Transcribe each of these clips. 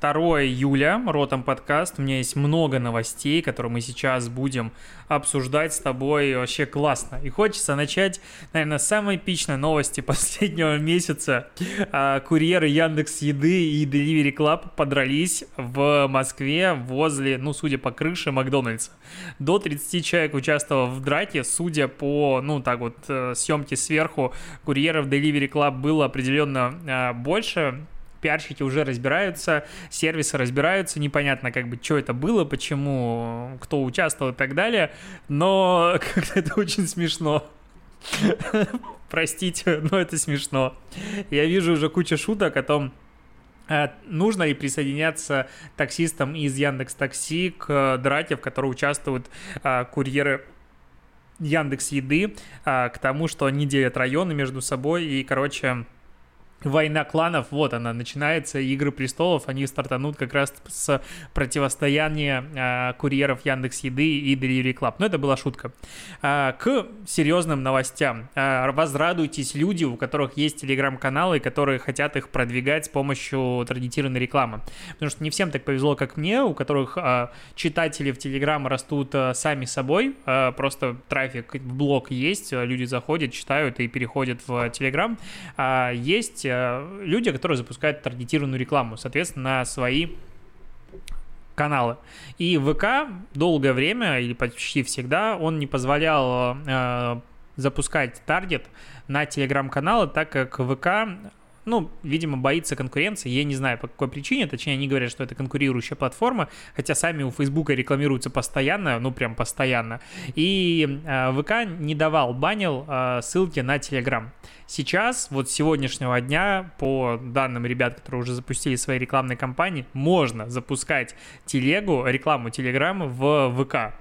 2 июля, Ротом подкаст. У меня есть много новостей, которые мы сейчас будем обсуждать с тобой. Вообще классно. И хочется начать, наверное, с самой эпичной новости последнего месяца. А, курьеры Яндекс Еды и Delivery Club подрались в Москве возле, ну, судя по крыше, Макдональдса. До 30 человек участвовало в драке. Судя по, ну, так вот, э, съемке сверху, курьеров Delivery Club было определенно а, больше пиарщики уже разбираются, сервисы разбираются, непонятно как бы, что это было, почему, кто участвовал и так далее, но как-то это очень смешно. Простите, но это смешно. Я вижу уже кучу шуток о том, э, нужно ли присоединяться таксистам из Яндекс Такси к драке, в которой участвуют а, курьеры Яндекс Еды, к тому, что они делят районы между собой и, короче, Война кланов, вот она начинается, Игры престолов, они стартанут как раз с противостояния э, курьеров Яндекс Еды и Delivery Club. Но это была шутка. Э, к серьезным новостям. Э, возрадуйтесь люди, у которых есть телеграм-каналы, которые хотят их продвигать с помощью таргетированной рекламы. Потому что не всем так повезло, как мне, у которых э, читатели в телеграм растут э, сами собой, э, просто трафик в блог есть, люди заходят, читают и переходят в телеграм. Э, есть люди, которые запускают таргетированную рекламу, соответственно, на свои каналы. И ВК долгое время, или почти всегда, он не позволял э, запускать таргет на телеграм-каналы, так как ВК ну, видимо, боится конкуренции. Я не знаю, по какой причине. Точнее, они говорят, что это конкурирующая платформа, хотя сами у Фейсбука рекламируются постоянно, ну, прям постоянно. И э, ВК не давал, банил э, ссылки на Телеграм. Сейчас, вот с сегодняшнего дня, по данным ребят, которые уже запустили свои рекламные кампании, можно запускать телегу, рекламу Телеграма в ВК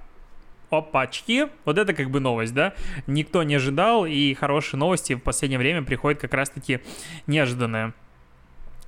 опачки, вот это как бы новость, да, никто не ожидал, и хорошие новости в последнее время приходят как раз-таки неожиданные.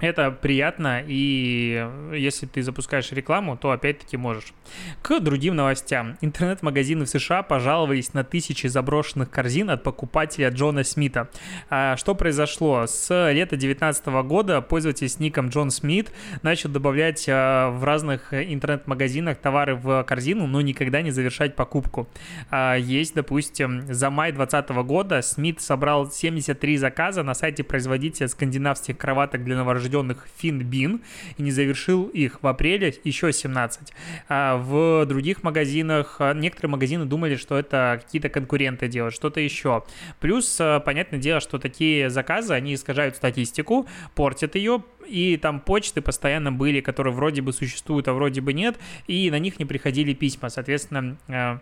Это приятно, и если ты запускаешь рекламу, то опять-таки можешь. К другим новостям. Интернет-магазины в США пожаловались на тысячи заброшенных корзин от покупателя Джона Смита. А что произошло? С лета 2019 года пользователь с ником Джон Смит начал добавлять а, в разных интернет-магазинах товары в корзину, но никогда не завершать покупку. А, есть, допустим, за май 2020 года Смит собрал 73 заказа на сайте производителя скандинавских кроваток для новорожденных рожденных Финбин и не завершил их в апреле еще 17. А в других магазинах, а, некоторые магазины думали, что это какие-то конкуренты делают, что-то еще. Плюс, а, понятное дело, что такие заказы, они искажают статистику, портят ее, и там почты постоянно были, которые вроде бы существуют, а вроде бы нет, и на них не приходили письма. Соответственно, а,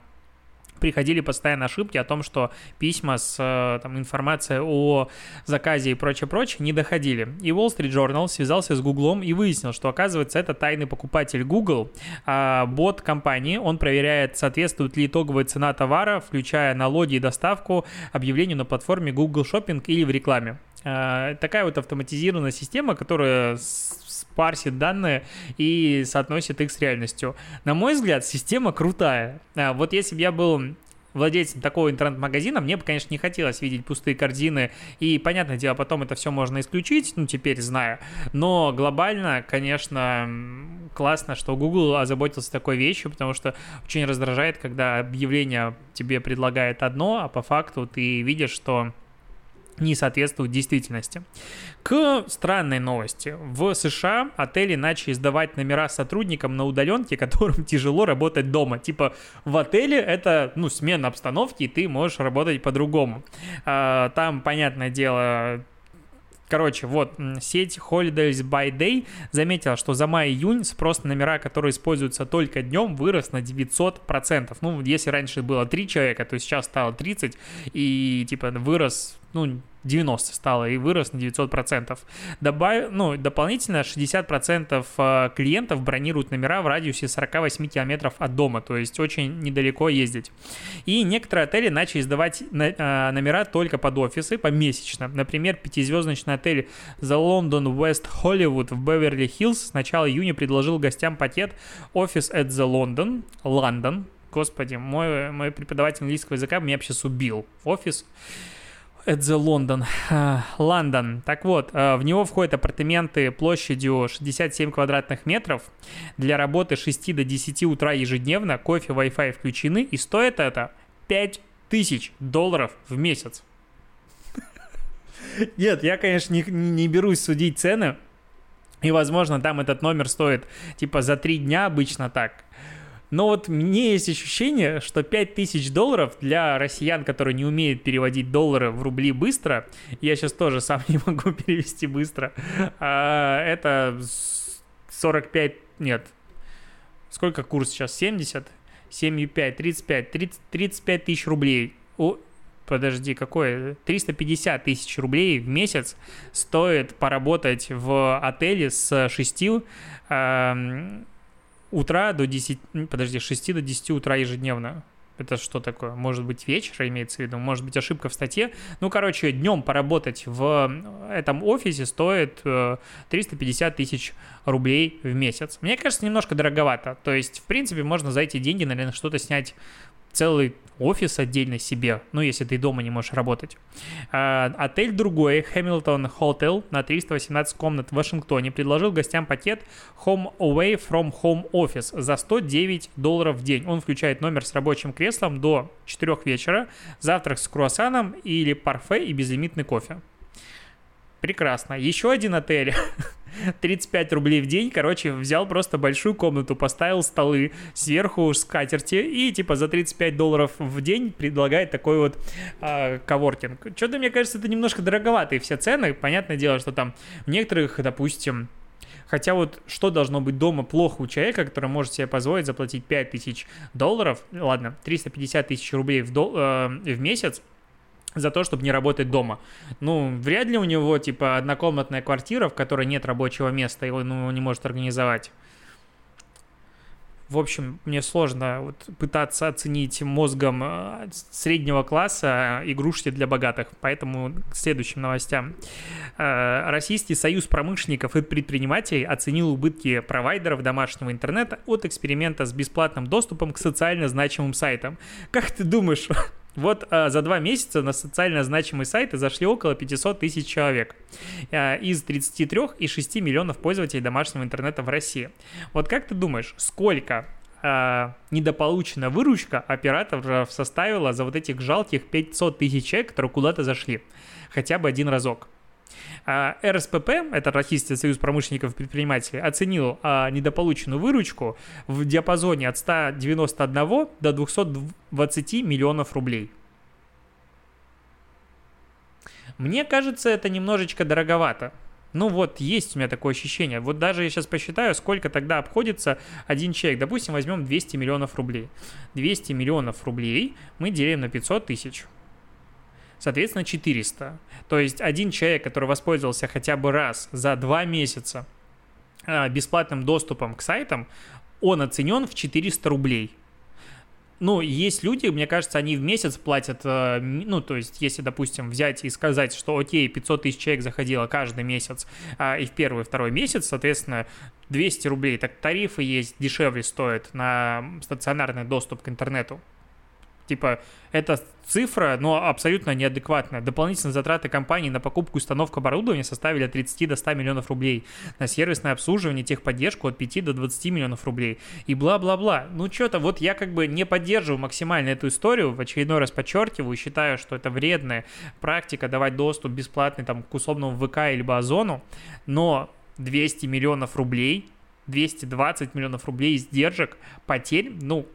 приходили постоянно ошибки о том, что письма с э, там, информацией о заказе и прочее-прочее не доходили. И Wall Street Journal связался с Google и выяснил, что, оказывается, это тайный покупатель Google, а бот компании, он проверяет, соответствует ли итоговая цена товара, включая налоги и доставку, объявлению на платформе Google Shopping или в рекламе. А, такая вот автоматизированная система, которая парсит данные и соотносит их с реальностью. На мой взгляд, система крутая. А, вот если бы я был владельцем такого интернет-магазина, мне бы, конечно, не хотелось видеть пустые корзины, и, понятное дело, потом это все можно исключить, ну, теперь зная, но глобально, конечно, классно, что Google озаботился такой вещью, потому что очень раздражает, когда объявление тебе предлагает одно, а по факту ты видишь, что не соответствует действительности. К странной новости. В США отели начали сдавать номера сотрудникам на удаленке, которым тяжело работать дома. Типа в отеле это ну, смена обстановки, и ты можешь работать по-другому. А, там, понятное дело, Короче, вот, сеть Holidays by Day заметила, что за май-июнь спрос на номера, которые используются только днем, вырос на 900%. Ну, если раньше было 3 человека, то сейчас стало 30, и, типа, вырос ну, 90 стало и вырос на 900%. Добав... Ну, дополнительно 60% э, клиентов бронируют номера в радиусе 48 километров от дома, то есть очень недалеко ездить. И некоторые отели начали сдавать э, номера только под офисы помесячно. Например, пятизвездочный отель The London West Hollywood в Беверли-Хиллз с начала июня предложил гостям пакет Office at the London, London, господи, мой, мой преподаватель английского языка меня сейчас убил. Офис at the London. Лондон. Так вот, э, в него входят апартаменты площадью 67 квадратных метров. Для работы 6 до 10 утра ежедневно. Кофе, Wi-Fi включены. И стоит это 5000 долларов в месяц. Нет, я, конечно, не, не берусь судить цены. И, возможно, там этот номер стоит типа за три дня обычно так. Но вот мне есть ощущение, что 5000 долларов для россиян, которые не умеют переводить доллары в рубли быстро, я сейчас тоже сам не могу перевести быстро, а, это 45, нет, сколько курс сейчас, 70? 7,5, 35, 30, 35 тысяч рублей. О, подожди, какое? 350 тысяч рублей в месяц стоит поработать в отеле с 6 утра до 10, подожди, 6 до 10 утра ежедневно. Это что такое? Может быть, вечер имеется в виду? Может быть, ошибка в статье? Ну, короче, днем поработать в этом офисе стоит 350 э, тысяч рублей в месяц. Мне кажется, немножко дороговато. То есть, в принципе, можно за эти деньги, наверное, что-то снять целый офис отдельно себе, ну, если ты дома не можешь работать. А, отель другой, Hamilton Hotel на 318 комнат в Вашингтоне, предложил гостям пакет Home Away from Home Office за 109 долларов в день. Он включает номер с рабочим креслом до 4 вечера, завтрак с круассаном или парфе и безлимитный кофе. Прекрасно. Еще один отель 35 рублей в день, короче, взял просто большую комнату, поставил столы, сверху скатерти и типа за 35 долларов в день предлагает такой вот э, коворкинг. Что-то, мне кажется, это немножко дороговатые все цены. Понятное дело, что там в некоторых, допустим, Хотя вот что должно быть дома плохо у человека, который может себе позволить заплатить 5000 долларов, ладно, 350 тысяч рублей в, дол- э, в месяц, за то, чтобы не работать дома. Ну, вряд ли у него, типа, однокомнатная квартира, в которой нет рабочего места, и он его не может организовать. В общем, мне сложно вот пытаться оценить мозгом э, среднего класса игрушки для богатых. Поэтому к следующим новостям. Э, Российский союз промышленников и предпринимателей оценил убытки провайдеров домашнего интернета от эксперимента с бесплатным доступом к социально значимым сайтам. Как ты думаешь, вот а, за два месяца на социально значимые сайты зашли около 500 тысяч человек а, из 33,6 миллионов пользователей домашнего интернета в России. Вот как ты думаешь, сколько а, недополученная выручка операторов составила за вот этих жалких 500 тысяч человек, которые куда-то зашли? Хотя бы один разок. А, РСПП, это Российский союз промышленников и предпринимателей, оценил а, недополученную выручку в диапазоне от 191 до 220 миллионов рублей. Мне кажется, это немножечко дороговато. Ну вот, есть у меня такое ощущение. Вот даже я сейчас посчитаю, сколько тогда обходится один человек. Допустим, возьмем 200 миллионов рублей. 200 миллионов рублей мы делим на 500 тысяч соответственно, 400. То есть один человек, который воспользовался хотя бы раз за два месяца а, бесплатным доступом к сайтам, он оценен в 400 рублей. Ну, есть люди, мне кажется, они в месяц платят, э, ну, то есть, если, допустим, взять и сказать, что, окей, 500 тысяч человек заходило каждый месяц, а, и в первый второй месяц, соответственно, 200 рублей, так тарифы есть, дешевле стоят на стационарный доступ к интернету. Типа, эта цифра, но абсолютно неадекватная. Дополнительные затраты компании на покупку и установку оборудования составили от 30 до 100 миллионов рублей. На сервисное обслуживание, техподдержку от 5 до 20 миллионов рублей. И бла-бла-бла. Ну, что-то вот я как бы не поддерживаю максимально эту историю. В очередной раз подчеркиваю, считаю, что это вредная практика давать доступ бесплатный там к условному ВК или Озону. Но 200 миллионов рублей 220 миллионов рублей издержек, потерь, ну,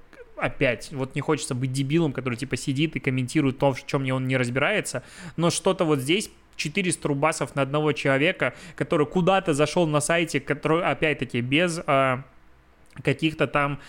опять, вот не хочется быть дебилом, который типа сидит и комментирует то, в чем он не разбирается, но что-то вот здесь 400 рубасов на одного человека, который куда-то зашел на сайте, который, опять-таки, без э, каких-то там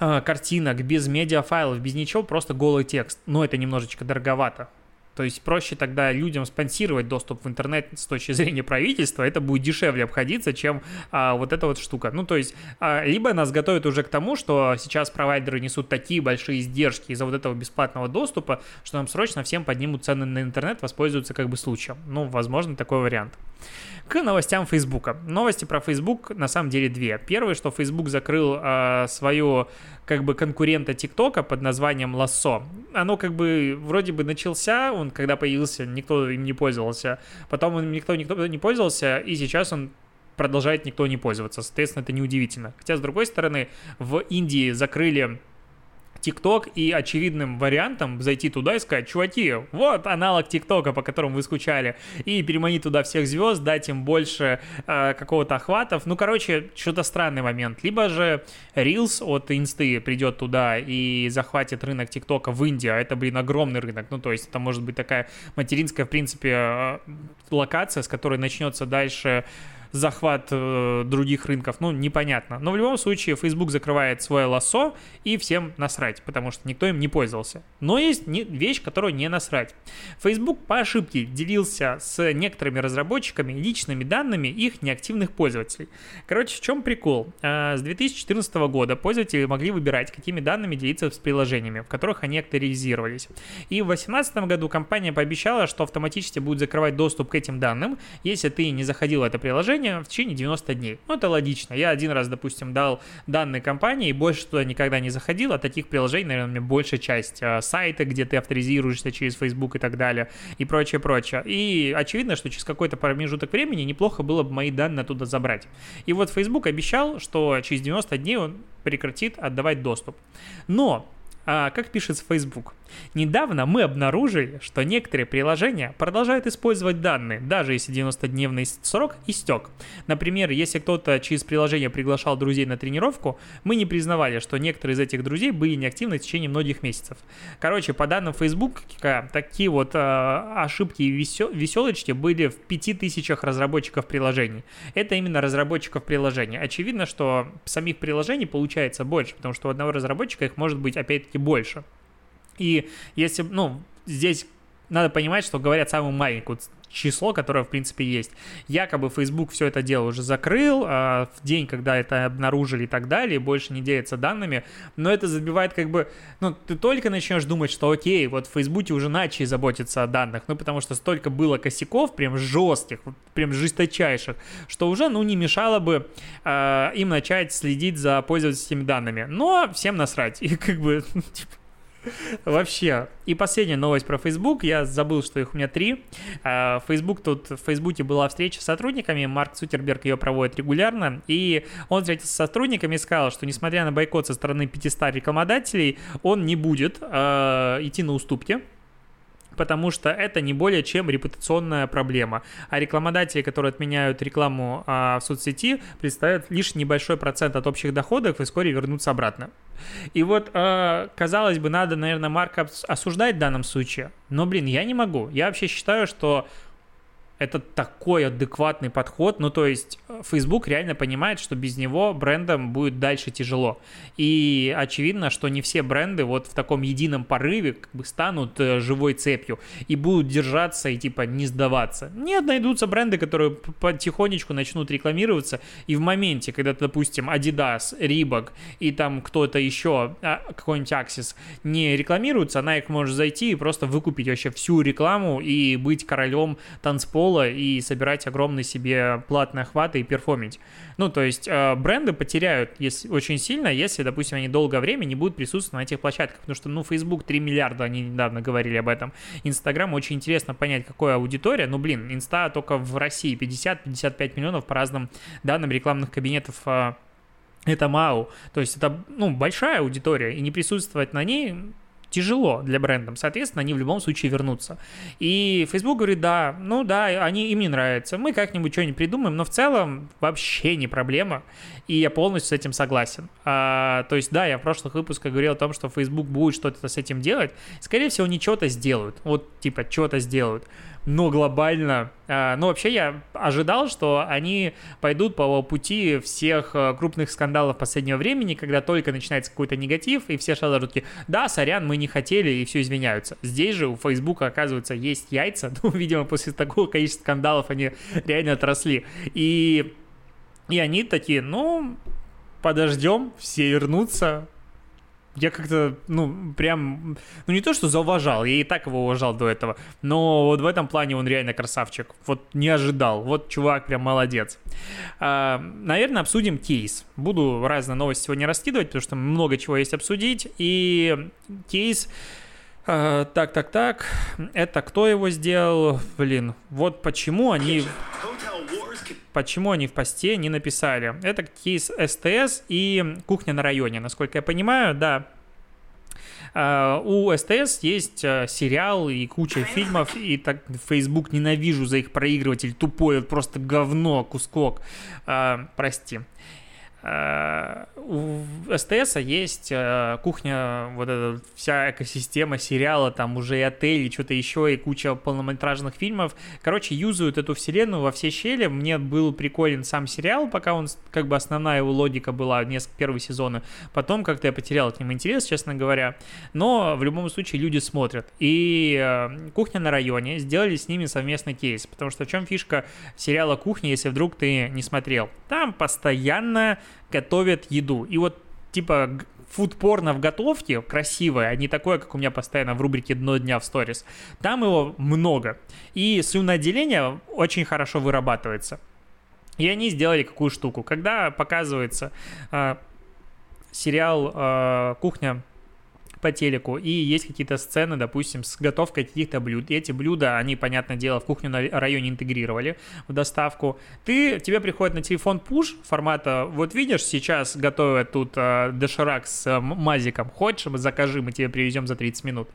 э, картинок, без медиафайлов, без ничего, просто голый текст. Но это немножечко дороговато. То есть проще тогда людям спонсировать доступ в интернет с точки зрения правительства, это будет дешевле обходиться, чем а, вот эта вот штука. Ну, то есть, а, либо нас готовят уже к тому, что сейчас провайдеры несут такие большие издержки из-за вот этого бесплатного доступа, что нам срочно всем поднимут цены на интернет, воспользуются как бы случаем. Ну, возможно, такой вариант. К новостям Фейсбука. Новости про Facebook на самом деле две. Первое, что Facebook закрыл э, свою как бы конкурента ТикТока под названием Лассо. Оно как бы вроде бы начался, он когда появился, никто им не пользовался. Потом он никто, никто не пользовался, и сейчас он продолжает никто не пользоваться. Соответственно, это неудивительно. Хотя, с другой стороны, в Индии закрыли ТикТок, и очевидным вариантом зайти туда и сказать, чуваки, вот аналог ТикТока, по которому вы скучали, и переманить туда всех звезд, дать им больше э, какого-то охватов. Ну, короче, что-то странный момент. Либо же Reels от Инсты придет туда и захватит рынок ТикТока в Индии, а это, блин, огромный рынок. Ну, то есть это может быть такая материнская, в принципе, э, локация, с которой начнется дальше захват э, других рынков, ну, непонятно. Но в любом случае Facebook закрывает свое лосо и всем насрать, потому что никто им не пользовался. Но есть не, вещь, которую не насрать. Facebook по ошибке делился с некоторыми разработчиками личными данными их неактивных пользователей. Короче, в чем прикол? Э, с 2014 года пользователи могли выбирать, какими данными делиться с приложениями, в которых они актуализировались. И в 2018 году компания пообещала, что автоматически будет закрывать доступ к этим данным, если ты не заходил в это приложение, приложение в течение 90 дней. Ну, это логично. Я один раз, допустим, дал данные компании и больше туда никогда не заходил, а таких приложений, наверное, меня большая часть. А, сайты, где ты авторизируешься через Facebook и так далее, и прочее, прочее. И очевидно, что через какой-то промежуток времени неплохо было бы мои данные оттуда забрать. И вот Facebook обещал, что через 90 дней он прекратит отдавать доступ. Но а, как пишет Facebook, недавно мы обнаружили, что некоторые приложения продолжают использовать данные, даже если 90-дневный срок истек. Например, если кто-то через приложение приглашал друзей на тренировку, мы не признавали, что некоторые из этих друзей были неактивны в течение многих месяцев. Короче, по данным Facebook, такие вот а, ошибки и веселочки были в 5000 разработчиков приложений. Это именно разработчиков приложений. Очевидно, что самих приложений получается больше, потому что у одного разработчика их может быть опять-таки больше. И если, ну, здесь надо понимать, что говорят самую маленькую число, которое, в принципе, есть. Якобы Facebook все это дело уже закрыл а в день, когда это обнаружили и так далее, больше не делится данными, но это забивает как бы, ну, ты только начнешь думать, что окей, вот в Фейсбуке уже начали заботиться о данных, ну, потому что столько было косяков, прям жестких, прям жесточайших, что уже, ну, не мешало бы э, им начать следить за пользовательскими данными, но всем насрать, и как бы, типа, Вообще. И последняя новость про Facebook. Я забыл, что их у меня три. А, Facebook тут, в Фейсбуке была встреча с сотрудниками. Марк Цутерберг ее проводит регулярно. И он встретился с сотрудниками и сказал, что несмотря на бойкот со стороны 500 рекламодателей, он не будет э, идти на уступки потому что это не более чем репутационная проблема. А рекламодатели, которые отменяют рекламу а, в соцсети, представляют лишь небольшой процент от общих доходов и вскоре вернутся обратно. И вот, а, казалось бы, надо, наверное, Марка осуждать в данном случае, но, блин, я не могу. Я вообще считаю, что это такой адекватный подход. Ну, то есть э, Facebook реально понимает, что без него брендам будет дальше тяжело. И очевидно, что не все бренды вот в таком едином порыве как бы станут э, живой цепью и будут держаться и типа не сдаваться. Нет, найдутся бренды, которые потихонечку начнут рекламироваться, и в моменте, когда, допустим, Adidas, Reebok и там кто-то еще, а, какой-нибудь Axis не рекламируются, их может зайти и просто выкупить вообще всю рекламу и быть королем танцпола пола и собирать огромные себе платные охваты и перформить. Ну, то есть э, бренды потеряют если, очень сильно, если, допустим, они долгое время не будут присутствовать на этих площадках, потому что, ну, Facebook 3 миллиарда, они недавно говорили об этом. Инстаграм очень интересно понять, какая аудитория. Ну, блин, Инста только в России 50-55 миллионов по разным данным рекламных кабинетов э, это МАУ. То есть это, ну, большая аудитория, и не присутствовать на ней тяжело для брендов, соответственно, они в любом случае вернутся. И Facebook говорит, да, ну да, они, им не нравится, мы как-нибудь что-нибудь придумаем, но в целом вообще не проблема, и я полностью с этим согласен. А, то есть, да, я в прошлых выпусках говорил о том, что Facebook будет что-то с этим делать, скорее всего, они что-то сделают, вот, типа, что-то сделают. Но глобально. А, ну, вообще, я ожидал, что они пойдут по пути всех э, крупных скандалов последнего времени, когда только начинается какой-то негатив, и все сразу такие, да, сорян, мы не хотели, и все извиняются. Здесь же у Фейсбука, оказывается, есть яйца, ну, видимо, после такого количества скандалов они реально отросли. И, и они такие, ну, подождем, все вернутся, я как-то, ну, прям, ну не то, что зауважал, я и так его уважал до этого, но вот в этом плане он реально красавчик. Вот не ожидал, вот чувак прям молодец. А, наверное, обсудим кейс. Буду разные новости сегодня раскидывать, потому что много чего есть обсудить, и кейс... А, так, так, так, это кто его сделал? Блин, вот почему они почему они в посте не написали. Это кейс СТС и кухня на районе. Насколько я понимаю, да, а, у СТС есть а, сериал и куча фильмов, и так Facebook ненавижу за их проигрыватель, тупой, просто говно, кускок. А, прости. Э, у СТС есть э, кухня, вот эта вся экосистема сериала, там уже и отели, что-то еще, и куча полнометражных фильмов. Короче, юзают эту вселенную во все щели. Мне был приколен сам сериал, пока он, как бы основная его логика была, несколько первые сезоны. Потом как-то я потерял к ним интерес, честно говоря. Но в любом случае люди смотрят. И э, кухня на районе сделали с ними совместный кейс. Потому что в чем фишка сериала «Кухня», если вдруг ты не смотрел? Там постоянно готовят еду. И вот типа фуд-порно в готовке красивое, а не такое, как у меня постоянно в рубрике «Дно дня» в сторис. Там его много. И слюноотделение очень хорошо вырабатывается. И они сделали какую штуку. Когда показывается э, сериал э, «Кухня по телеку, и есть какие-то сцены, допустим, с готовкой каких-то блюд. И эти блюда, они, понятное дело, в кухню на районе интегрировали в доставку. Ты, тебе приходит на телефон пуш формата, вот видишь, сейчас готовят тут э, доширак с э, мазиком, хочешь, закажи, мы тебе привезем за 30 минут.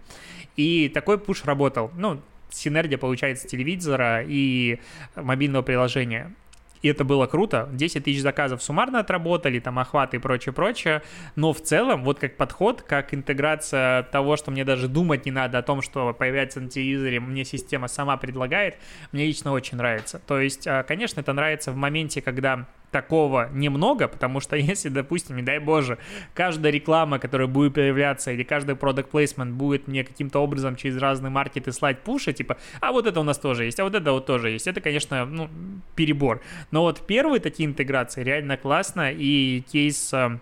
И такой пуш работал. Ну, синергия получается телевизора и мобильного приложения и это было круто. 10 тысяч заказов суммарно отработали, там охваты и прочее, прочее, но в целом вот как подход, как интеграция того, что мне даже думать не надо о том, что появляется на телевизоре, мне система сама предлагает, мне лично очень нравится. То есть, а, конечно, это нравится в моменте, когда такого немного, потому что если, допустим, не дай боже, каждая реклама, которая будет появляться, или каждый product placement будет мне каким-то образом через разные маркеты слать пуши, типа, а вот это у нас тоже есть, а вот это вот тоже есть. Это, конечно, ну, перебор. Но вот первые такие интеграции реально классно, и кейс э,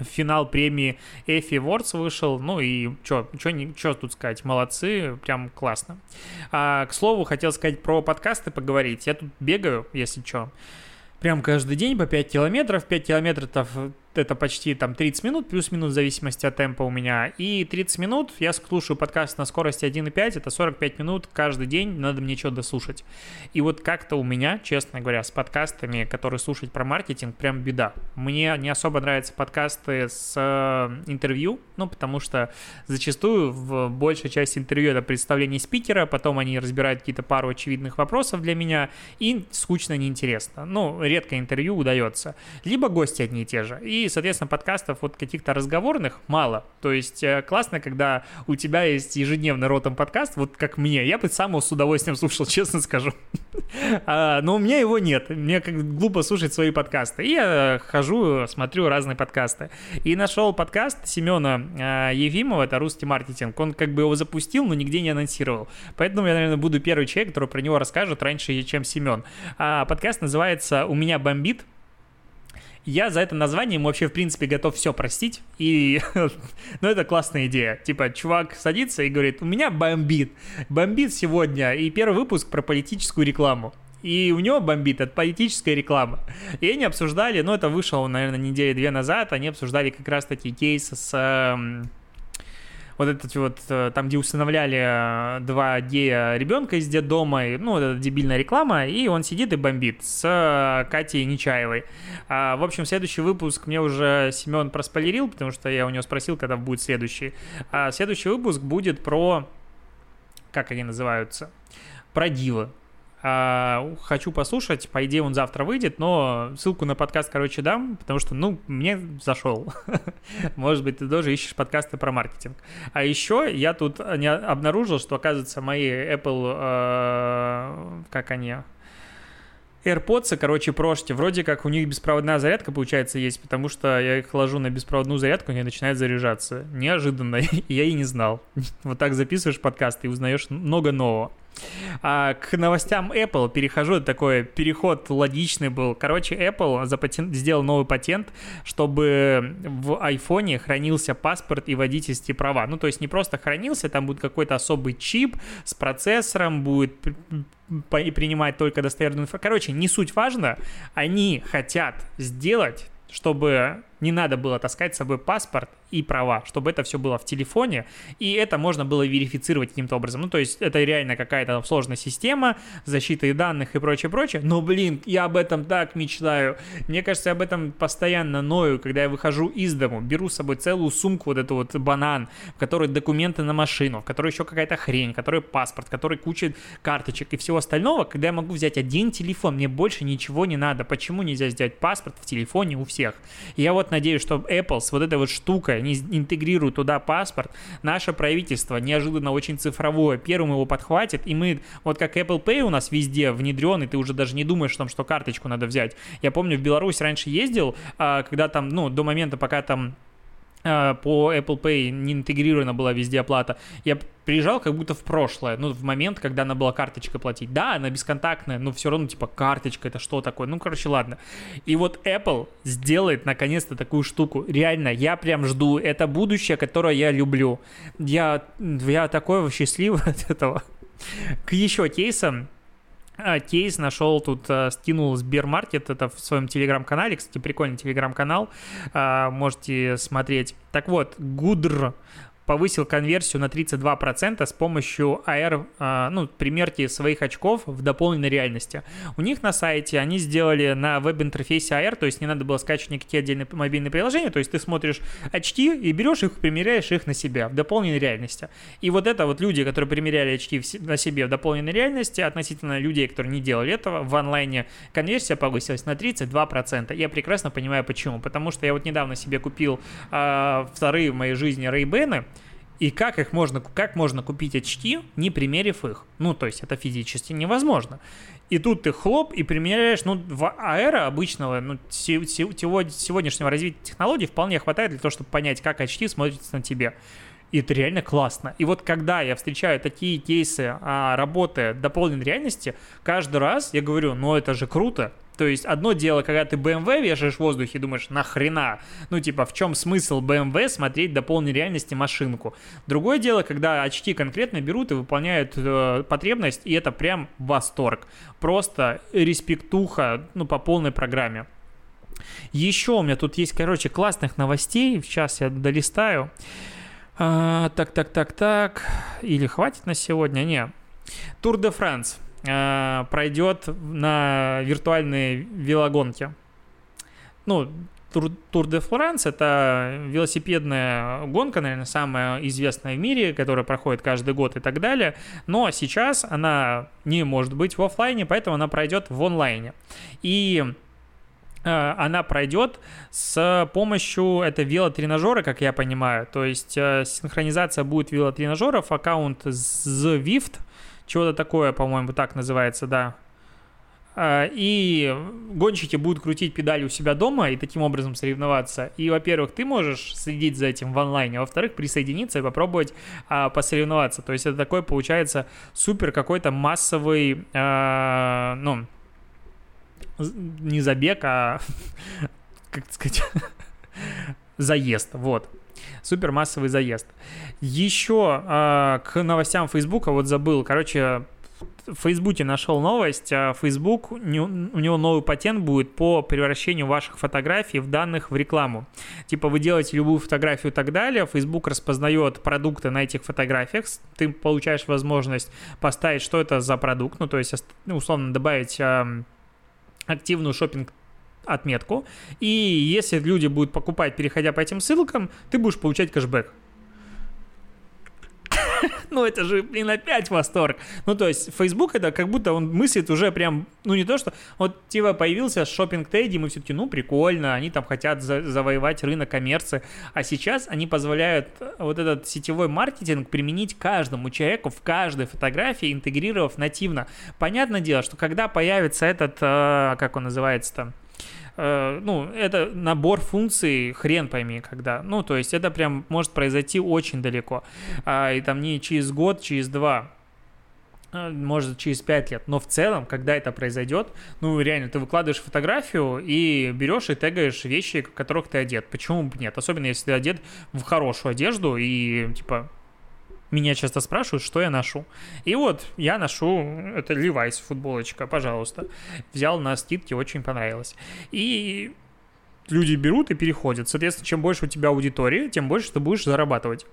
финал премии Эфи Вордс вышел, ну и что что тут сказать, молодцы, прям классно. А, к слову, хотел сказать про подкасты поговорить. Я тут бегаю, если что прям каждый день по 5 километров. 5 километров это почти там 30 минут, плюс-минус в зависимости от темпа у меня. И 30 минут я слушаю подкаст на скорости 1.5, это 45 минут каждый день, надо мне что-то дослушать. И вот как-то у меня, честно говоря, с подкастами, которые слушать про маркетинг, прям беда. Мне не особо нравятся подкасты с э, интервью, ну, потому что зачастую в большей части интервью это представление спикера, потом они разбирают какие-то пару очевидных вопросов для меня, и скучно, неинтересно. Ну, редко интервью удается. Либо гости одни и те же. И соответственно, подкастов вот каких-то разговорных мало. То есть э, классно, когда у тебя есть ежедневный ротом подкаст, вот как мне. Я бы сам его с удовольствием слушал, честно скажу. а, но у меня его нет. Мне как глупо слушать свои подкасты. И я хожу, смотрю разные подкасты. И нашел подкаст Семена э, Ефимова, это русский маркетинг. Он как бы его запустил, но нигде не анонсировал. Поэтому я, наверное, буду первый человек, который про него расскажет раньше, чем Семен. А, подкаст называется «У меня бомбит». Я за это название ему вообще, в принципе, готов все простить. И, ну, это классная идея. Типа, чувак садится и говорит, у меня бомбит. Бомбит сегодня. И первый выпуск про политическую рекламу. И у него бомбит от политическая реклама. И они обсуждали, ну, это вышло, наверное, недели две назад, они обсуждали как раз-таки кейсы с эм, вот этот вот, э, там, где усыновляли э, два гея ребенка из детдома, ну, вот эта дебильная реклама, и он сидит и бомбит с э, Катей Нечаевой. А, в общем, следующий выпуск мне уже Семен проспойлерил, потому что я у него спросил, когда будет следующий. А следующий выпуск будет про, как они называются, про дивы. А, хочу послушать, по идее он завтра выйдет, но ссылку на подкаст, короче, дам, потому что, ну, мне зашел. Может быть, ты тоже ищешь подкасты про маркетинг. А еще я тут не обнаружил, что, оказывается, мои Apple, э, как они, AirPods, короче, прошьте. Вроде как у них беспроводная зарядка, получается, есть, потому что я их ложу на беспроводную зарядку, и они начинают заряжаться. Неожиданно, я и не знал. Вот так записываешь подкаст и узнаешь много нового. А к новостям Apple перехожу. Такой переход логичный был. Короче, Apple запатент, сделал новый патент, чтобы в iPhone хранился паспорт и водительские права. Ну, то есть не просто хранился, там будет какой-то особый чип с процессором, будет принимать только достоверную информацию. Короче, не суть важно. Они хотят сделать чтобы не надо было таскать с собой паспорт и права, чтобы это все было в телефоне, и это можно было верифицировать каким-то образом. Ну, то есть это реально какая-то сложная система защиты данных и прочее, прочее. Но, блин, я об этом так мечтаю. Мне кажется, я об этом постоянно ною, когда я выхожу из дому, беру с собой целую сумку, вот эту вот банан, в которой документы на машину, в которой еще какая-то хрень, в которой паспорт, в которой куча карточек и всего остального, когда я могу взять один телефон, мне больше ничего не надо. Почему нельзя сделать паспорт в телефоне у всех? Я вот надеюсь, что Apple с вот этой вот штукой, они интегрируют туда паспорт, наше правительство неожиданно очень цифровое, первым его подхватит, и мы, вот как Apple Pay у нас везде внедрен, и ты уже даже не думаешь о том, что карточку надо взять. Я помню, в Беларусь раньше ездил, а, когда там, ну, до момента, пока там по Apple Pay не интегрирована была везде оплата. Я приезжал как будто в прошлое, ну, в момент, когда она была карточкой платить. Да, она бесконтактная, но все равно, типа, карточка, это что такое? Ну, короче, ладно. И вот Apple сделает, наконец-то, такую штуку. Реально, я прям жду. Это будущее, которое я люблю. Я, я такой счастливый от этого. К еще кейсам, а, кейс нашел тут, а, скинул Сбермаркет, это в своем телеграм-канале, кстати, прикольный телеграм-канал, а, можете смотреть. Так вот, Гудр повысил конверсию на 32% с помощью AR, а, ну, примерки своих очков в дополненной реальности. У них на сайте они сделали на веб-интерфейсе AR, то есть не надо было скачивать никакие отдельные мобильные приложения, то есть ты смотришь очки и берешь их, примеряешь их на себя в дополненной реальности. И вот это вот люди, которые примеряли очки на себе в дополненной реальности, относительно людей, которые не делали этого, в онлайне конверсия повысилась на 32%. Я прекрасно понимаю почему. Потому что я вот недавно себе купил э, вторые в моей жизни Ray-Ban, и как их можно, как можно купить очки, не примерив их? Ну, то есть это физически невозможно. И тут ты хлоп и примеряешь, ну, в аэро обычного, ну, сегодняшнего развития технологий вполне хватает для того, чтобы понять, как очки смотрятся на тебе. И это реально классно. И вот когда я встречаю такие кейсы а, работы дополненной реальности, каждый раз я говорю, ну это же круто, то есть одно дело, когда ты BMW вешаешь в воздухе и думаешь, нахрена? Ну, типа, в чем смысл BMW смотреть до полной реальности машинку? Другое дело, когда очки конкретно берут и выполняют э, потребность, и это прям восторг. Просто респектуха, ну, по полной программе. Еще у меня тут есть, короче, классных новостей. Сейчас я долистаю. А, так, так, так, так. Или хватит на сегодня? Не. Тур де Франс э, пройдет на виртуальной велогонке. Ну, Тур, Тур де Флоранс это велосипедная гонка, наверное, самая известная в мире, которая проходит каждый год и так далее. Но сейчас она не может быть в офлайне, поэтому она пройдет в онлайне. И э, она пройдет с помощью это велотренажера, как я понимаю. То есть э, синхронизация будет велотренажеров, аккаунт Zwift – чего-то такое, по-моему, так называется, да. А, и гонщики будут крутить педали у себя дома и таким образом соревноваться. И, во-первых, ты можешь следить за этим в онлайне, а во-вторых, присоединиться и попробовать а, посоревноваться. То есть это такой, получается, супер какой-то массовый, а, ну, не забег, а, как сказать, заезд, вот супер массовый заезд. Еще э, к новостям Фейсбука, вот забыл, короче, в Фейсбуке нашел новость, а Facebook, у него новый патент будет по превращению ваших фотографий в данных в рекламу. Типа вы делаете любую фотографию и так далее, Facebook распознает продукты на этих фотографиях, ты получаешь возможность поставить, что это за продукт, ну то есть условно добавить э, активную шопинг отметку. И если люди будут покупать, переходя по этим ссылкам, ты будешь получать кэшбэк. ну это же, блин, опять восторг. Ну то есть Facebook это как будто он мыслит уже прям, ну не то что, вот типа появился шопинг тейди, мы все-таки, ну прикольно, они там хотят за завоевать рынок коммерции, а сейчас они позволяют вот этот сетевой маркетинг применить каждому человеку в каждой фотографии, интегрировав нативно. Понятное дело, что когда появится этот, э, как он называется там, Э, ну, это набор функций, хрен пойми, когда. Ну, то есть это прям может произойти очень далеко. А, и там не через год, через два а, может, через 5 лет. Но в целом, когда это произойдет, ну, реально, ты выкладываешь фотографию и берешь и тегаешь вещи, в которых ты одет. Почему бы нет? Особенно, если ты одет в хорошую одежду и, типа, меня часто спрашивают, что я ношу. И вот я ношу, это Levi's футболочка, пожалуйста. Взял на скидке, очень понравилось. И люди берут и переходят. Соответственно, чем больше у тебя аудитории, тем больше ты будешь зарабатывать.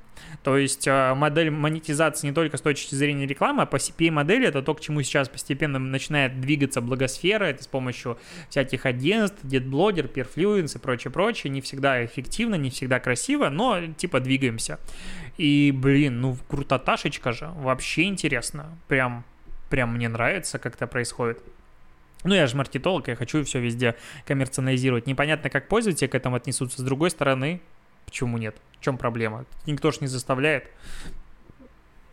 То есть а, модель монетизации не только с точки зрения рекламы, а по CPA-модели это то, к чему сейчас постепенно начинает двигаться благосфера. Это с помощью всяких агентств, детблогер, перфлюенс и прочее, прочее. Не всегда эффективно, не всегда красиво, но типа двигаемся. И, блин, ну крутоташечка же, вообще интересно. Прям, прям мне нравится, как это происходит. Ну, я же маркетолог, я хочу все везде коммерциализировать. Непонятно, как пользователи к этому отнесутся. С другой стороны, почему нет? В чем проблема? Никто же не заставляет.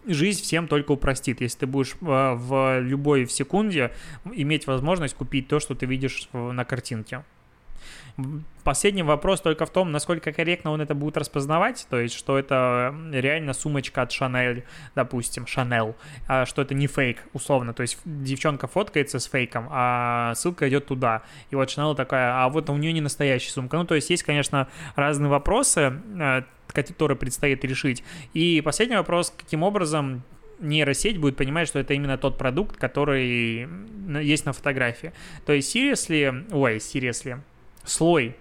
Жизнь всем только упростит, если ты будешь а, в любой в секунде иметь возможность купить то, что ты видишь на картинке. Последний вопрос только в том, насколько корректно он это будет распознавать, то есть, что это реально сумочка от Chanel, допустим, а что это не фейк, условно, то есть девчонка фоткается с фейком, а ссылка идет туда, и вот Chanel такая, а вот у нее не настоящая сумка. Ну, то есть, есть, конечно, разные вопросы, э, которые предстоит решить. И последний вопрос, каким образом нейросеть будет понимать, что это именно тот продукт, который есть на фотографии. То есть, seriously, ой, seriously, слой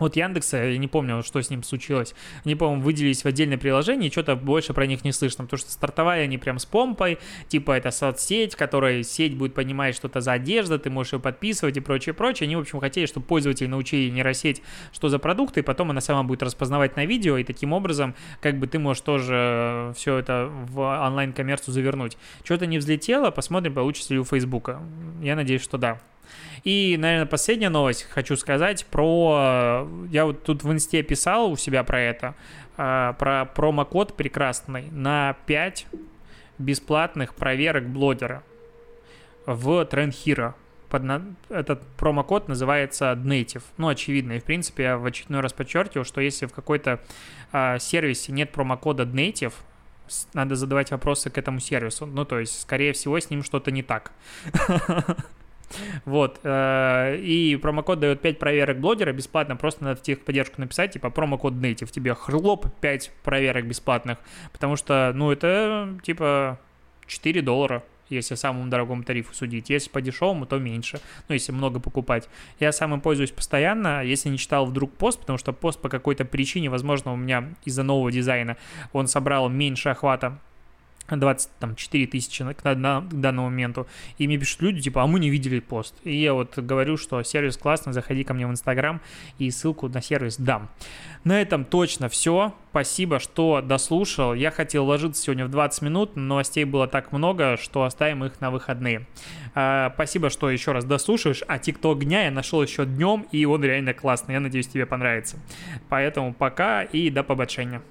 вот Яндекса, я не помню, что с ним случилось. Они, по-моему, выделились в отдельное приложение, и что-то больше про них не слышно, потому что стартовали они прям с помпой, типа это соцсеть, в которой сеть будет понимать, что это за одежда, ты можешь ее подписывать и прочее, прочее. Они, в общем, хотели, чтобы пользователи научили нейросеть, что за продукты, и потом она сама будет распознавать на видео, и таким образом, как бы ты можешь тоже все это в онлайн-коммерцию завернуть. Что-то не взлетело, посмотрим, получится ли у Фейсбука. Я надеюсь, что да. И, наверное, последняя новость хочу сказать про... Я вот тут в инсте писал у себя про это, а, про промокод прекрасный на 5 бесплатных проверок блогера в Hero. Под на... Этот промокод называется Native. Ну, очевидно. И, в принципе, я в очередной раз подчеркиваю, что если в какой-то а, сервисе нет промокода Native, надо задавать вопросы к этому сервису. Ну, то есть, скорее всего, с ним что-то не так. Вот. Э, и промокод дает 5 проверок блогера бесплатно. Просто надо в техподдержку написать, типа, промокод Native. Тебе хлоп 5 проверок бесплатных. Потому что, ну, это, типа, 4 доллара если самому дорогому тарифу судить. Если по дешевому, то меньше. Ну, если много покупать. Я сам им пользуюсь постоянно, если не читал вдруг пост, потому что пост по какой-то причине, возможно, у меня из-за нового дизайна, он собрал меньше охвата 24 тысячи на, к данному моменту. И мне пишут люди, типа, а мы не видели пост. И я вот говорю, что сервис классный, заходи ко мне в Инстаграм и ссылку на сервис дам. На этом точно все. Спасибо, что дослушал. Я хотел ложиться сегодня в 20 минут, но новостей было так много, что оставим их на выходные. А, спасибо, что еще раз дослушаешь. А ТикТок дня я нашел еще днем, и он реально классный. Я надеюсь, тебе понравится. Поэтому пока и до побочения.